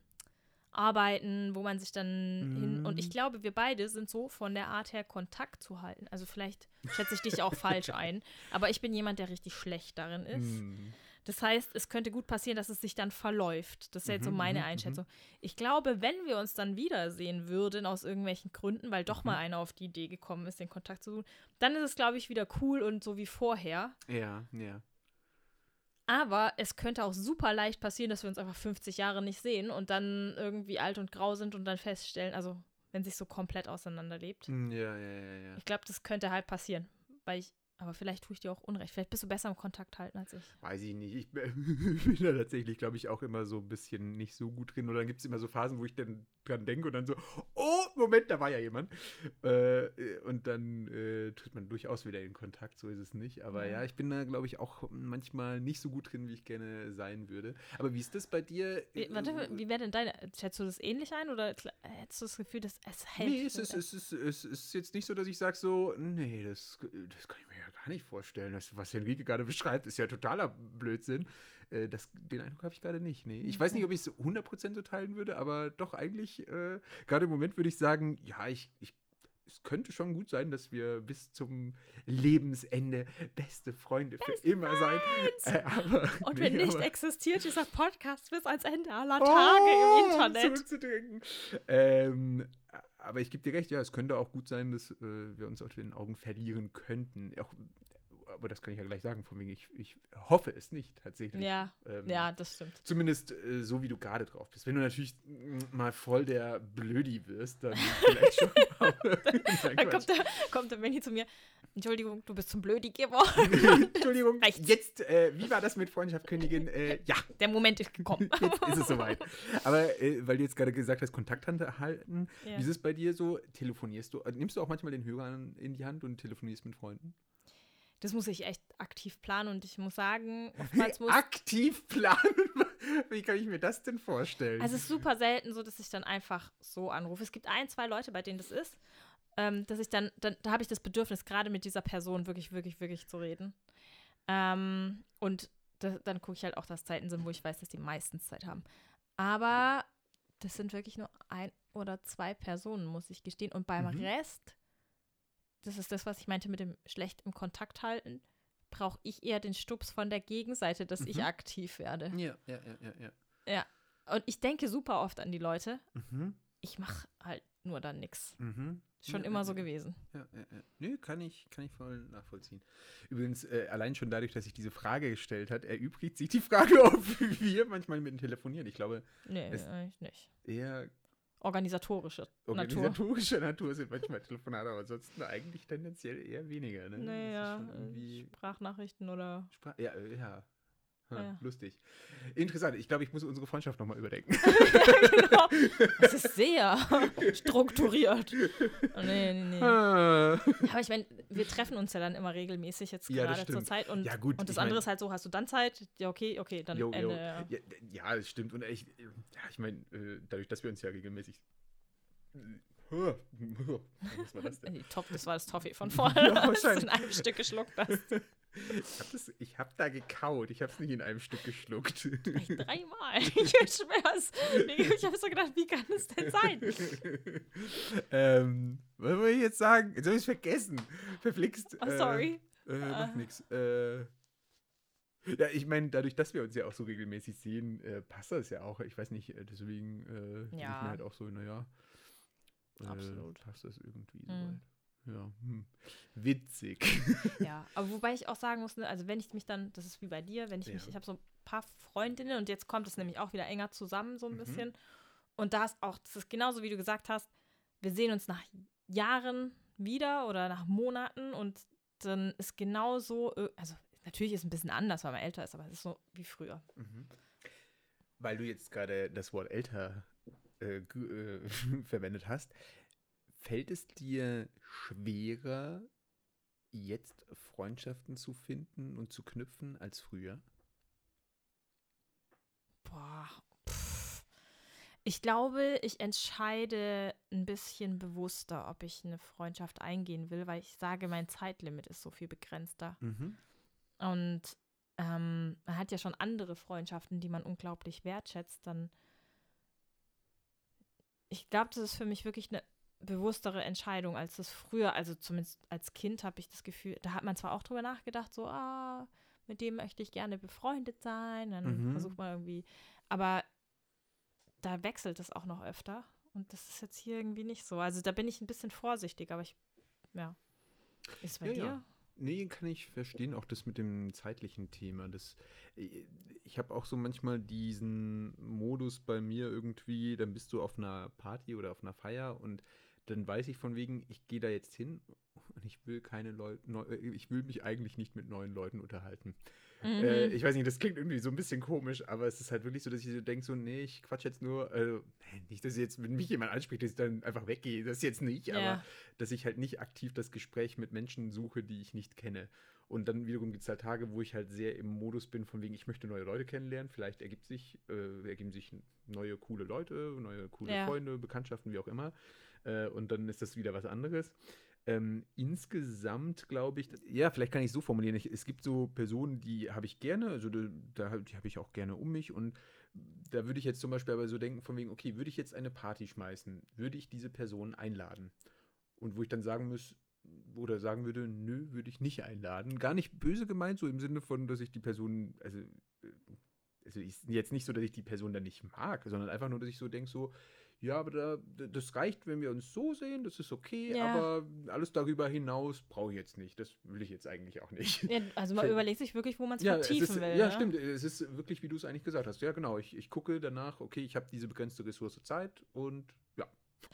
Arbeiten, wo man sich dann hin. Und ich Mhm. glaube, wir beide sind so von der Art her, Kontakt zu halten. Also vielleicht schätze ich dich auch (laughs) falsch ein. Aber ich bin jemand, der richtig schlecht darin ist. Hm. Das heißt, es könnte gut passieren, dass es sich dann verläuft. Das ist jetzt so Mhm, meine mhm, Einschätzung. Ich glaube, wenn wir uns dann wiedersehen würden aus irgendwelchen Gründen, weil doch mal einer auf die Idee gekommen ist, den Kontakt zu suchen, dann ist es, glaube ich, wieder cool und so wie vorher. Ja, ja. Aber es könnte auch super leicht passieren, dass wir uns einfach 50 Jahre nicht sehen und dann irgendwie alt und grau sind und dann feststellen, also wenn sich so komplett auseinanderlebt. Hm, Ja, ja, ja, ja. Ich glaube, das könnte halt passieren. Weil ich, aber vielleicht tue ich dir auch Unrecht. Vielleicht bist du besser im Kontakt halten als ich. Weiß ich nicht. Ich (laughs) bin da tatsächlich, glaube ich, auch immer so ein bisschen nicht so gut drin. Oder dann gibt es immer so Phasen, wo ich dann dran denke und dann so, oh, Moment, da war ja jemand. Äh, und dann äh, tritt man durchaus wieder in Kontakt, so ist es nicht. Aber Ja. ja, ich bin da, glaube ich, auch manchmal nicht so gut drin, wie ich gerne sein würde. Aber wie ist das bei dir? Wie, warte, wie wäre denn deine? Schätzt du das ähnlich ein oder hättest du das Gefühl, dass es hält? Nee, es ist, es, ist, es ist jetzt nicht so, dass ich sage so, nee, das, das kann ich mir ja gar nicht vorstellen. Das, was Henrike gerade beschreibt, ist ja totaler Blödsinn. Äh, Das, den Eindruck habe ich gerade nicht. Nee. Ich weiß nicht, ob ich es 100% so teilen würde, aber doch eigentlich, äh, gerade im Moment würde ich sagen, ja, ich, ich, es könnte schon gut sein, dass wir bis zum Lebensende beste Freunde für immer sein. Äh, aber, Und nee, wenn nicht, aber- existiert dieser Podcast bis ans Ende aller Oh, Tage im Internet. Zurückzudenken. Ähm, aber ich gebe dir recht, ja, es könnte auch gut sein, dass äh, wir uns aus den Augen verlieren könnten. Auch, aber das kann ich ja gleich sagen, von wegen, ich, ich hoffe es nicht tatsächlich. Ja, Ähm, ja, das stimmt. Zumindest äh, so, wie du gerade drauf bist. Wenn du natürlich mal voll der Blödi wirst, dann vielleicht schon. (laughs) (laughs) Dann Quatsch. kommt der, kommt der Benny zu mir. Entschuldigung, du bist zum Blödi geworden. (laughs) Entschuldigung, Rechts. jetzt, äh, wie war das mit Freundschaft Königin? Äh, ja, Der Moment ist gekommen. jetzt ist es soweit. Aber äh, weil du jetzt gerade gesagt hast, Kontakt halten, Ja. wie ist es bei dir so? Telefonierst du? äh, Nimmst du auch manchmal den Hörer in die Hand und telefonierst mit Freunden? Das muss ich echt aktiv planen und ich muss sagen, oftmals muss. Aktiv planen? (laughs) Wie kann ich mir das denn vorstellen? Also es ist super selten so, dass ich dann einfach so anrufe. Es gibt ein, zwei Leute, bei denen das ist, ähm, dass ich dann, dann da habe ich das Bedürfnis, gerade mit dieser Person wirklich, wirklich, wirklich zu reden. Ähm, und da, dann gucke ich halt auch, dass Zeiten sind, wo ich weiß, dass die meistens Zeit haben. Aber das sind wirklich nur ein oder zwei Personen, muss ich gestehen. Und beim Mhm. Rest, das ist das, was ich meinte mit dem schlecht im Kontakt halten, brauche ich eher den Stups von der Gegenseite, dass ich Mhm. aktiv werde. Ja, ja, ja, ja, ja. Und ich denke super oft an die Leute. Mhm. Ich mache halt nur dann nichts. Mhm. Schon Ja, immer ja, so ja. gewesen. Ja, ja, ja. Nö, kann ich, kann ich voll nachvollziehen. Übrigens, äh, allein schon dadurch, dass ich diese Frage gestellt hat, erübrigt sich die Frage, (laughs) ob wir manchmal mit dem telefonieren. Ich glaube, Nee, Es- eigentlich nicht. eher Organisatorische Natur. organisatorischer Natur sind manchmal Telefonate, aber ansonsten eigentlich tendenziell eher weniger. Ne? Naja, Sprachnachrichten oder. Spra ja, äh, ja. Ja. Lustig. Interessant. Ich glaube, ich muss unsere Freundschaft nochmal überdenken. (laughs) genau. (laughs) Das ist sehr strukturiert. Oh, nee, nee, nee. Ah. Aber ich meine, wir treffen uns ja dann immer regelmäßig jetzt Ja, gerade zur. Zeit. Und, Ja, gut, und das ich mein- andere ist halt so, hast du dann Zeit? Ja, okay, okay, dann Jo, jo. Ende. Ja. Ja, ja, das stimmt. Und ich, ja, ich meine, äh, dadurch, dass wir uns ja regelmäßig. (laughs) Was war das denn? Die Top, das war das Toffee von vorne, Ja, wahrscheinlich. in einem Stück geschluckt hast. Ich habe hab da gekaut. Ich habe es nicht in einem Stück geschluckt. Dreimal. (laughs) Ich schwör's. Ich habe so gedacht, wie kann es denn sein? ähm, was soll ich jetzt sagen? Jetzt habe ich es vergessen. Verflixt. Oh, sorry. Äh, äh, macht nix. Äh, ja, ich meine, dadurch, dass wir uns ja auch so regelmäßig sehen, äh, passt das ja auch. Ich weiß nicht, äh, deswegen äh, denke ich Ja. mir halt auch so, naja. Äh, Absolut. Passt das irgendwie Mhm. soweit. Ja, hm. witzig. (laughs) Ja, aber wobei ich auch sagen muss, ne, also wenn ich mich dann, das ist wie bei dir, wenn ich mich, Ja. ich habe so ein paar Freundinnen und jetzt kommt es nämlich auch wieder enger zusammen, so ein Mhm. bisschen. Und da ist auch, das ist genauso wie du gesagt hast, wir sehen uns nach Jahren wieder oder nach Monaten und dann ist genauso, äh, also natürlich ist es ein bisschen anders, weil man älter ist, aber es ist so wie früher. Mhm. Weil du jetzt gerade das Wort älter äh, äh, (laughs) verwendet hast, fällt es dir schwerer, jetzt Freundschaften zu finden und zu knüpfen als früher? Boah. pff. Ich glaube, ich entscheide ein bisschen bewusster, ob ich eine Freundschaft eingehen will, weil ich sage, mein Zeitlimit ist so viel begrenzter. Mhm. Und ähm, man hat ja schon andere Freundschaften, die man unglaublich wertschätzt. Dann, ich glaube, das ist für mich wirklich eine bewusstere Entscheidung als das früher. Also zumindest als Kind habe ich das Gefühl, da hat man zwar auch drüber nachgedacht, so, ah, mit dem möchte ich gerne befreundet sein. Dann Mhm. versucht man irgendwie, aber da wechselt es auch noch öfter. Und das ist jetzt hier irgendwie nicht so. Also da bin ich ein bisschen vorsichtig, aber ich, ja. Ist bei Ja, dir? ja. Nee, kann ich verstehen, auch das mit dem zeitlichen Thema. Das, äh, ich habe auch so manchmal diesen Modus bei mir irgendwie, dann bist du auf einer Party oder auf einer Feier und dann weiß ich von wegen, ich gehe da jetzt hin und ich will keine Leute, neu, äh, ich will mich eigentlich nicht mit neuen Leuten unterhalten. Mhm. Äh, ich weiß nicht, das klingt irgendwie so ein bisschen komisch, aber es ist halt wirklich so, dass ich so denke, so, nee, ich quatsch jetzt nur, äh, nicht, dass jetzt, wenn mich jemand anspricht, dass ich dann einfach weggehe, das jetzt nicht, Ja. aber dass ich halt nicht aktiv das Gespräch mit Menschen suche, die ich nicht kenne. Und dann wiederum gibt es halt Tage, wo ich halt sehr im Modus bin, von wegen, ich möchte neue Leute kennenlernen. Vielleicht ergibt sich, äh, ergeben sich neue coole Leute, neue coole Ja. Freunde, Bekanntschaften, wie auch immer. Äh, und dann ist das wieder was anderes. Ähm, insgesamt glaube ich, ja, vielleicht kann ich es so formulieren. Ich, es gibt so Personen, die habe ich gerne, also da, da, die habe ich auch gerne um mich und da würde ich jetzt zum Beispiel aber so denken, von wegen, okay, würde ich jetzt eine Party schmeißen, würde ich diese Person einladen? Und wo ich dann sagen muss, oder sagen würde, nö, würde ich nicht einladen. Gar nicht böse gemeint, so im Sinne von, dass ich die Person, also, äh, also jetzt nicht so, dass ich die Person dann nicht mag, sondern einfach nur, dass ich so denke, so, ja, aber da, das reicht, wenn wir uns so sehen, das ist okay, Ja. aber alles darüber hinaus brauche ich jetzt nicht. Das will ich jetzt eigentlich auch nicht. Ja, also man überlegt sich wirklich, wo man es Ja, es vertiefen will. ja ne? stimmt. Es ist wirklich, wie du es eigentlich gesagt hast. Ja, genau. Ich, ich gucke danach, okay, ich habe diese begrenzte Ressource Zeit und ja.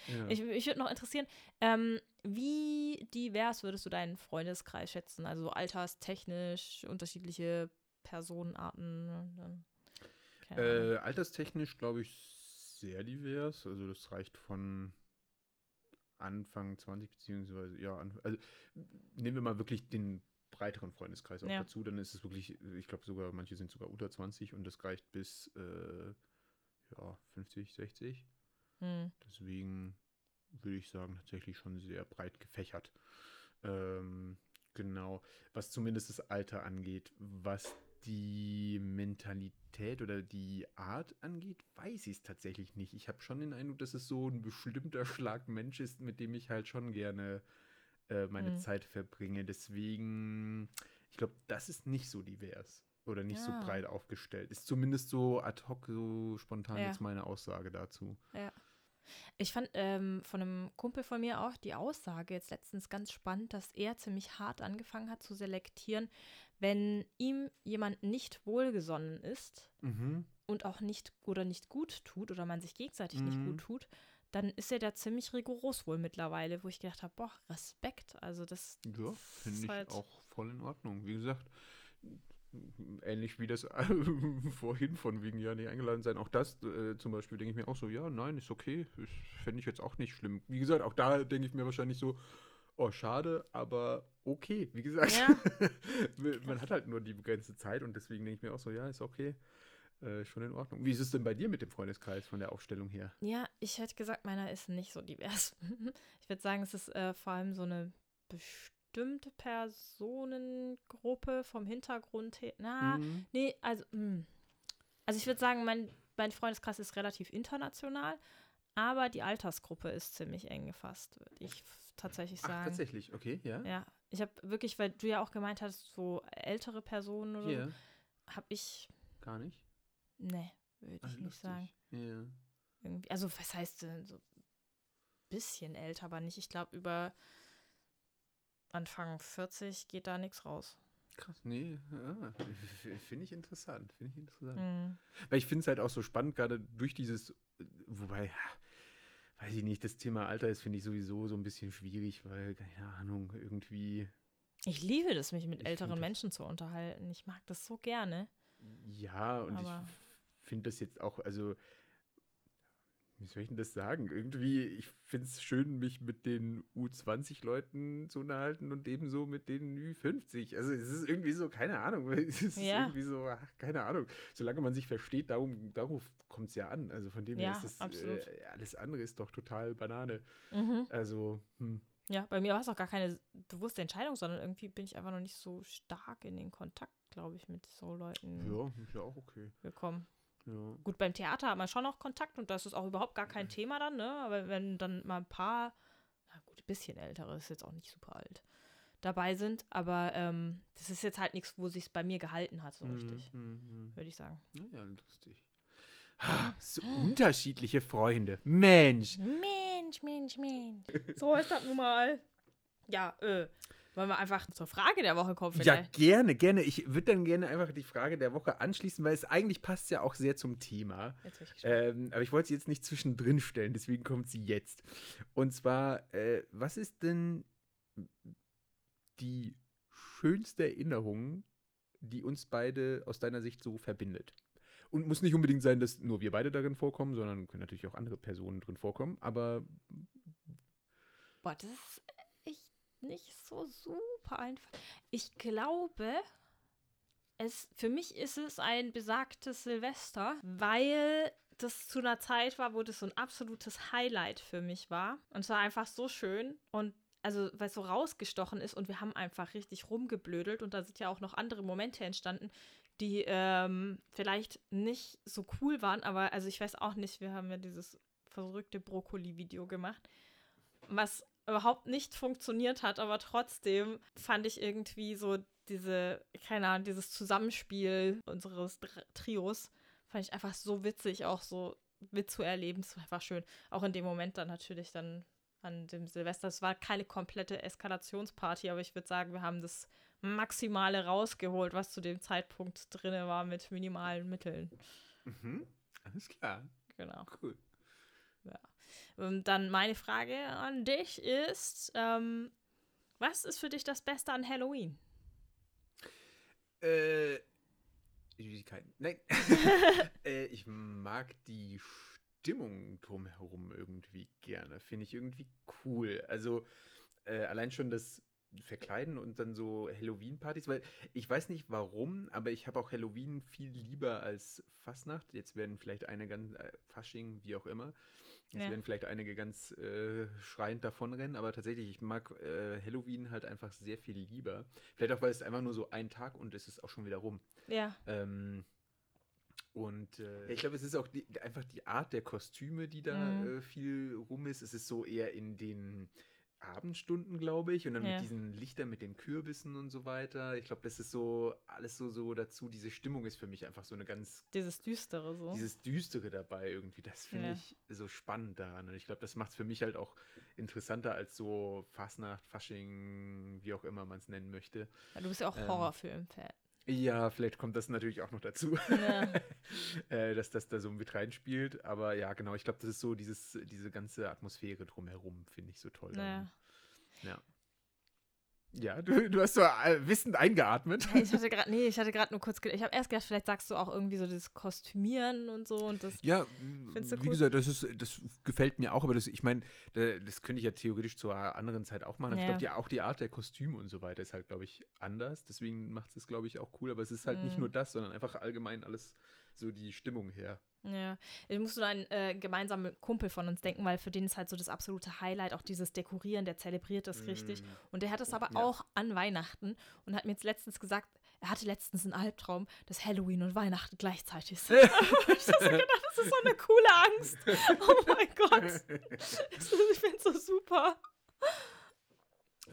Ja. Ich, ich würde noch interessieren, ähm, wie divers würdest du deinen Freundeskreis schätzen? Also alterstechnisch, unterschiedliche Personenarten. ne? Äh, alterstechnisch glaube ich sehr divers. Also das reicht von Anfang 20 beziehungsweise ja, also nehmen wir mal wirklich den breiteren Freundeskreis auch Ja. dazu, dann ist es wirklich, ich glaube sogar, manche sind sogar unter 20 und das reicht bis äh, ja, 50, 60. Hm. Deswegen würde ich sagen, tatsächlich schon sehr breit gefächert. Ähm, genau. Was zumindest das Alter angeht, was die Mentalität oder die Art angeht, weiß ich es tatsächlich nicht. Ich habe schon den Eindruck, dass es so ein bestimmter Schlag Mensch ist, mit dem ich halt schon gerne äh, meine Mhm. Zeit verbringe. Deswegen, ich glaube, das ist nicht so divers oder nicht so Ja. breit aufgestellt. Ist zumindest so ad hoc, so spontan Ja. jetzt meine Aussage dazu. Ich fand ähm, von einem Kumpel von mir auch die Aussage jetzt letztens ganz spannend, dass er ziemlich hart angefangen hat zu selektieren, wenn ihm jemand nicht wohlgesonnen ist Mhm. und auch nicht oder nicht gut tut oder man sich gegenseitig nicht Mhm. gut tut, dann ist er da ziemlich rigoros wohl mittlerweile, wo ich gedacht habe, boah, Respekt. Also das Ja, finde ich halt- auch voll in Ordnung. Wie gesagt, ähnlich wie das (laughs) vorhin von wegen ja nicht eingeladen sein. Auch das äh, zum Beispiel denke ich mir auch so, ja, nein, ist okay. Fände ich jetzt auch nicht schlimm. Wie gesagt, auch da denke ich mir wahrscheinlich so, oh, schade, aber okay. Wie gesagt, Ja. (laughs) man hat halt nur die begrenzte Zeit und deswegen denke ich mir auch so, ja, ist okay. Äh, schon in Ordnung. Wie ist es denn bei dir mit dem Freundeskreis von der Aufstellung her? Ja, ich hätte gesagt, meiner ist nicht so divers. (laughs) Ich würde sagen, es ist äh, vor allem so eine bestimmte Personengruppe vom Hintergrund her. Na, Mhm. nee, also, mh. also ich würde sagen, mein, mein Freundeskreis ist relativ international, aber die Altersgruppe ist ziemlich eng gefasst, würde ich tatsächlich Ach, sagen. tatsächlich, okay, ja. Ja, ich habe wirklich, weil du ja auch gemeint hast, so ältere Personen oder Hier, so, habe ich, gar nicht. nee, würde ich nicht lustig. sagen. Ja. irgendwie, also was heißt denn so bisschen älter, aber nicht, ich glaube über Anfang 40 geht da nichts raus. Krass, nee, f- finde ich interessant, finde ich interessant. Mhm. Weil ich finde es halt auch so spannend, gerade durch dieses, wobei, weiß ich nicht, das Thema Alter ist, finde ich sowieso so ein bisschen schwierig, weil, keine Ahnung, irgendwie, Ich liebe das, mich mit älteren find das- Menschen zu unterhalten. Ich mag das so gerne. ja, und Aber- ich finde das jetzt auch, also, wie soll ich denn das sagen? Irgendwie, ich finde es schön, mich mit den U20-Leuten zu unterhalten und ebenso mit den Ü50. Also es ist irgendwie so, keine Ahnung, (laughs) es ist Ja. irgendwie so, ach, keine Ahnung. Solange man sich versteht, darum, darauf kommt es ja an. Also von dem her Ja, ist das. Äh, alles andere ist doch total Banane. Mhm. Also, hm. Ja, bei mir war es auch gar keine bewusste Entscheidung, sondern irgendwie bin ich einfach noch nicht so stark in den Kontakt, glaube ich, mit so Leuten ja, ist ja auch okay. gekommen. Ja. Gut, beim Theater hat man schon noch Kontakt und das ist auch überhaupt gar kein Thema dann, ne? Aber wenn dann mal ein paar, na gut, ein bisschen ältere, ist jetzt auch nicht super alt, dabei sind, aber ähm, das ist jetzt halt nichts, wo sich bei mir gehalten hat, so richtig, Hm, hm, hm. würde ich sagen. Ja, lustig. Ah, so unterschiedliche Freunde. Mensch. Mensch, Mensch, Mensch. So ist das nun mal. Ja, äh, wollen wir einfach zur Frage der Woche kommen Ja, vielleicht? gerne, gerne. Ich würde dann gerne einfach die Frage der Woche anschließen, weil es eigentlich passt ja auch sehr zum Thema. Ich. Ähm, aber ich wollte sie jetzt nicht zwischendrin stellen, deswegen kommt sie jetzt. Und zwar, äh, was ist denn die schönste Erinnerung, die uns beide aus deiner Sicht so verbindet? Und muss nicht unbedingt sein, dass nur wir beide darin vorkommen, sondern können natürlich auch andere Personen drin vorkommen. Aber Boah, das ist nicht so super einfach. Ich glaube, es, für mich ist es ein besagtes Silvester, weil das zu einer Zeit war, wo das so ein absolutes Highlight für mich war. Und es war einfach so schön und also, weil es so rausgestochen ist und wir haben einfach richtig rumgeblödelt und da sind ja auch noch andere Momente entstanden, die ähm, vielleicht nicht so cool waren, aber also ich weiß auch nicht, wir haben ja dieses verrückte Brokkoli-Video gemacht, was überhaupt nicht funktioniert hat, aber trotzdem fand ich irgendwie so diese, keine Ahnung, dieses Zusammenspiel unseres Trios, fand ich einfach so witzig, auch so mitzuerleben. Es war einfach schön. Auch in dem Moment dann natürlich dann an dem Silvester. Es war keine komplette Eskalationsparty, aber ich würde sagen, wir haben das Maximale rausgeholt, was zu dem Zeitpunkt drin war mit minimalen Mitteln. mhm, alles klar, Genau. cool. Und dann meine Frage an dich ist, ähm, was ist für dich das Beste an Halloween? Äh, Süßigkeiten. Nein. (laughs) äh, ich mag die Stimmung drumherum irgendwie gerne. Finde ich irgendwie cool. Also äh, allein schon das, verkleiden und dann so Halloween-Partys, weil ich weiß nicht warum, aber ich habe auch Halloween viel lieber als Fastnacht. Jetzt werden vielleicht eine ganz, äh, Fasching, wie auch immer, jetzt Ja. werden vielleicht einige ganz äh, schreiend davonrennen, aber tatsächlich, ich mag äh, Halloween halt einfach sehr viel lieber. Vielleicht auch, weil es einfach nur so ein Tag und es ist auch schon wieder rum. Ja. Ähm, und äh, ich glaube, es ist auch die, einfach die Art der Kostüme, die da Mhm. äh, viel rum ist. Es ist so eher in den Abendstunden, glaube ich, und dann Ja. mit diesen Lichtern, mit den Kürbissen und so weiter. Ich glaube, das ist so alles so, so dazu. Diese Stimmung ist für mich einfach so eine ganz, Dieses Düstere so. dieses Düstere dabei irgendwie. Das finde Ja. ich so spannend daran. Und ich glaube, das macht es für mich halt auch interessanter als so Fastnacht, Fasching, wie auch immer man es nennen möchte. Ja, du bist ja auch ähm, Horrorfilm-Fan. Ja, vielleicht kommt das natürlich auch noch dazu. Ja. (laughs) äh, dass das da so mit reinspielt. Aber ja, genau, ich glaube, das ist so dieses, diese ganze Atmosphäre drumherum, finde ich so toll. Daran. Ja. Ja, du, du hast so äh, wissend eingeatmet. Ich hatte gerade, nee, ich hatte gerade nur kurz, ich habe erst gedacht, vielleicht sagst du auch irgendwie so das Kostümieren und so und das. Ja, Findest du wie cool? gesagt, das, ist, das gefällt mir auch, aber das, ich meine, da- das könnte ich ja theoretisch zur anderen Zeit auch machen. aber Ich Ja. glaube, ja, auch die Art der Kostüme und so weiter ist halt, glaube ich, anders. Deswegen macht es, glaube ich, auch cool. Aber es ist halt nicht Mhm. nur das, sondern einfach allgemein alles so die Stimmung her. Ja, ich musste nur an einen äh, gemeinsamen Kumpel von uns denken, weil für den ist halt so das absolute Highlight, auch dieses Dekorieren, der zelebriert das richtig. Mm. Und der hat das aber Ja. auch an Weihnachten und hat mir jetzt letztens gesagt, er hatte letztens einen Albtraum, dass Halloween und Weihnachten gleichzeitig sind. (laughs) ich habe so gedacht, das ist so eine coole Angst. Oh mein Gott. (laughs) Ich finde es so super.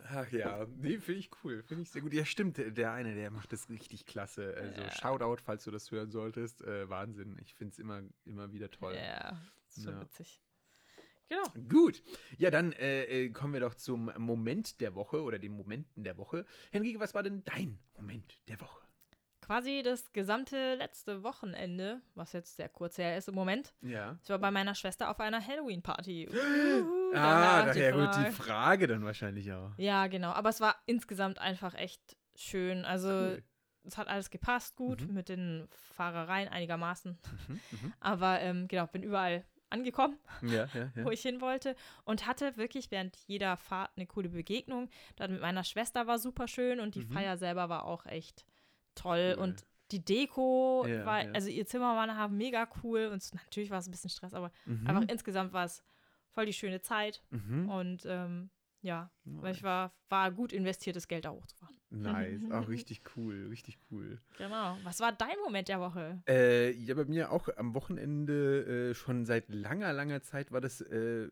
Ach ja, nee, finde ich cool. Finde ich sehr gut. Ja, stimmt, der eine, der macht das richtig klasse. Also Ja. Shoutout, falls du das hören solltest. Äh, Wahnsinn. Ich finde es immer, immer wieder toll. Ja, schon Ja. witzig. Genau. Gut. Ja, dann äh, äh, kommen wir doch zum Moment der Woche oder den Momenten der Woche. Henrike, was war denn dein Moment der Woche? Quasi das gesamte letzte Wochenende, was jetzt sehr kurz her ist im Moment. Ja. Ich war bei meiner Schwester auf einer Halloween-Party. (gasps) Ah, daher daher die. Frage dann wahrscheinlich auch. Ja, genau. Aber es war insgesamt einfach echt schön. Also Cool. es hat alles gepasst gut Mhm. mit den Fahrereien einigermaßen. Mhm, mhm. Aber ähm, genau, bin überall angekommen, Ja, ja, ja. (laughs) wo ich hin wollte und hatte wirklich während jeder Fahrt eine coole Begegnung. Dann mit meiner Schwester war super schön und die Mhm. Feier selber war auch echt toll Cool. und die Deko Ja, war, ja. also ihr Zimmer war nachher mega cool und natürlich war es ein bisschen Stress, aber Mhm. einfach insgesamt war es voll die schöne Zeit Mhm. und ähm, ja, weil Nice. ich war, war gut investiertes Geld da hochzufahren. Nice. Auch (laughs) richtig cool, richtig cool. Genau. Was war dein Moment der Woche? Äh, ja, bei mir auch am Wochenende äh, schon seit langer, langer Zeit war das äh,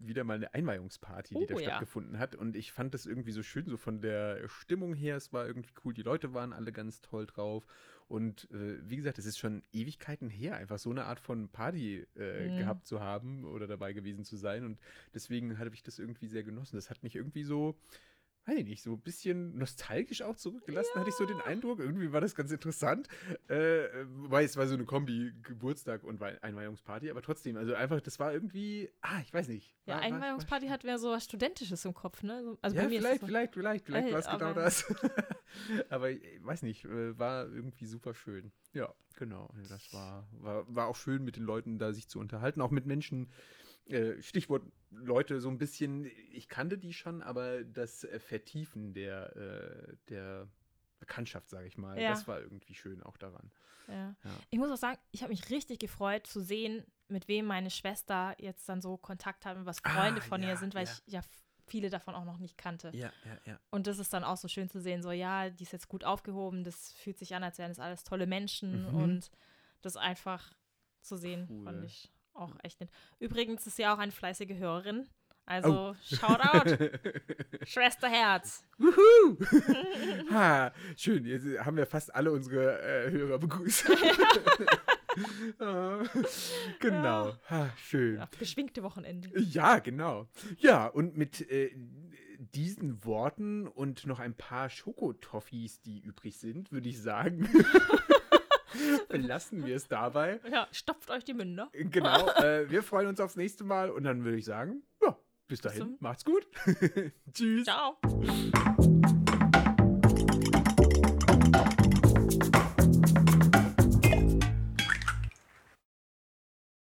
wieder mal eine Einweihungsparty, die Oh, da ja. stattgefunden hat. Und ich fand das irgendwie so schön, so von der Stimmung her. Es war irgendwie cool. Die Leute waren alle ganz toll drauf. Und äh, wie gesagt, es ist schon Ewigkeiten her, einfach so eine Art von Party äh, Mhm. gehabt zu haben oder dabei gewesen zu sein. Und deswegen habe ich das irgendwie sehr genossen. Das hat mich irgendwie so weiß ich nicht, so ein bisschen nostalgisch auch zurückgelassen, hatte ich so den Eindruck. Irgendwie war das ganz interessant. Äh, wobei es war so eine Kombi Geburtstag und Wei- Einweihungsparty, aber trotzdem, also einfach, das war irgendwie, ah, ich weiß nicht. Ja, War- war- Einweihungsparty war- hat mehr so was Studentisches im Kopf, ne? So- Also ja, bei mir vielleicht, so, vielleicht, vielleicht, vielleicht Äh, war es genau aber- das. (laughs) aber ich weiß nicht, äh, war irgendwie super schön. Ja, genau. Ja, Das war, war, war auch schön, mit den Leuten da sich zu unterhalten, auch mit Menschen, äh, Stichwort Leute so ein bisschen, ich kannte die schon, aber das äh, Vertiefen der, äh, der Bekanntschaft, sage ich mal, Ja. das war irgendwie schön auch daran. ja. Ja. Ich muss auch sagen, ich habe mich richtig gefreut zu sehen, mit wem meine Schwester jetzt dann so Kontakt hat und was Ah, Freunde von ja, ihr sind, weil ich ja viele davon auch noch nicht kannte. Ja, ja, ja. Und das ist dann auch so schön zu sehen, so ja, die ist jetzt gut aufgehoben, das fühlt sich an, als wären es alles tolle Menschen Mhm. und das einfach zu sehen, fand Cool. ich auch echt nett. Übrigens ist sie auch eine fleißige Hörerin. Oh. Also, Shoutout, (laughs) Schwester Herz. Wuhu! (laughs) ha, schön, jetzt haben wir fast alle unsere äh, Hörer begrüßt. (laughs) Ah, genau, ha, schön. Ja, beschwingte Wochenende. Ja, genau. Ja, und mit äh, diesen Worten und noch ein paar Schokotoffees, die übrig sind, würde ich sagen, (laughs) belassen wir es dabei. Ja, stopft euch die Münder. Genau, (laughs) äh, wir freuen uns aufs nächste Mal und dann würde ich sagen, ja, bis dahin, zum- macht's gut. (laughs) Tschüss. Ciao.